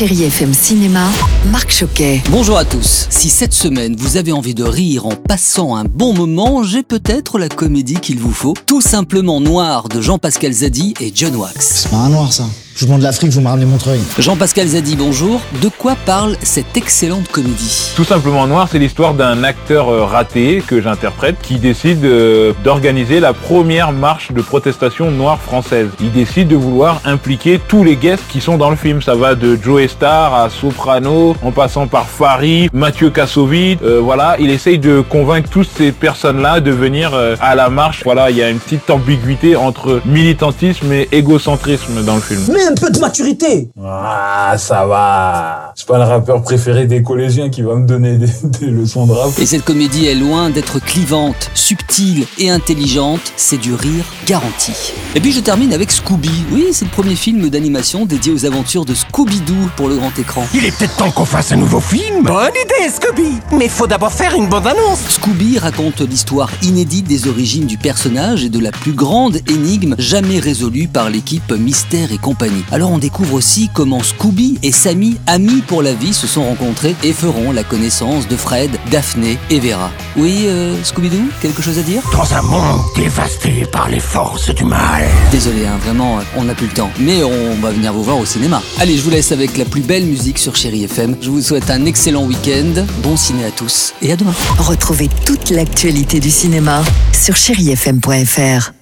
Chérie FM Cinéma, Marc Choquet. Bonjour à tous. Si cette semaine vous avez envie de rire en passant un bon moment, j'ai peut-être la comédie qu'il vous faut. Tout simplement Noir de Jean-Pascal Zadi et John Wax. C'est pas un noir ça. Je vous demande l'Afrique, vous me ramenez Montreuil. Jean-Pascal Zadi, bonjour. De quoi parle cette excellente comédie Tout simplement Noir, c'est l'histoire d'un acteur euh, raté que j'interprète qui décide euh, d'organiser la première marche de protestation noire française. Il décide de vouloir impliquer tous les guests qui sont dans le film. Ça va de Joe Star à Soprano, en passant par Farid, Mathieu Kassovitz. Euh, voilà, il essaye de convaincre toutes ces personnes-là de venir euh, à la marche. Voilà, il y a une petite ambiguïté entre militantisme et égocentrisme dans le film. Mais un peu de maturité Ah, ça va. C'est pas le rappeur préféré des collégiens qui va me donner des, des leçons de rap. Et cette comédie est loin d'être clivante, subtile et intelligente, c'est du rire garanti. Et puis je termine avec Scooby. Oui, c'est le premier film d'animation dédié aux aventures de Scooby-Doo pour le grand écran. Il est peut-être temps qu'on fasse un nouveau film Bonne idée, Scooby Mais faut d'abord faire une bande-annonce Scooby raconte l'histoire inédite des origines du personnage et de la plus grande énigme jamais résolue par l'équipe Mystère et compagnie. Alors on découvre aussi comment Scooby et Sammy, amis pour la vie, se sont rencontrés et feront la connaissance de Fred, Daphné et Vera. Oui, euh, Scooby-Doo, quelque chose à dire? Dans un monde dévasté par les forces du mal. Désolé, hein, vraiment, on n'a plus le temps. Mais on va venir vous voir au cinéma. Allez, je vous laisse avec la plus belle musique sur Chéri FM. Je vous souhaite un excellent week-end. Bon ciné à tous et à demain. Retrouvez toute l'actualité du cinéma sur chérifm.fr.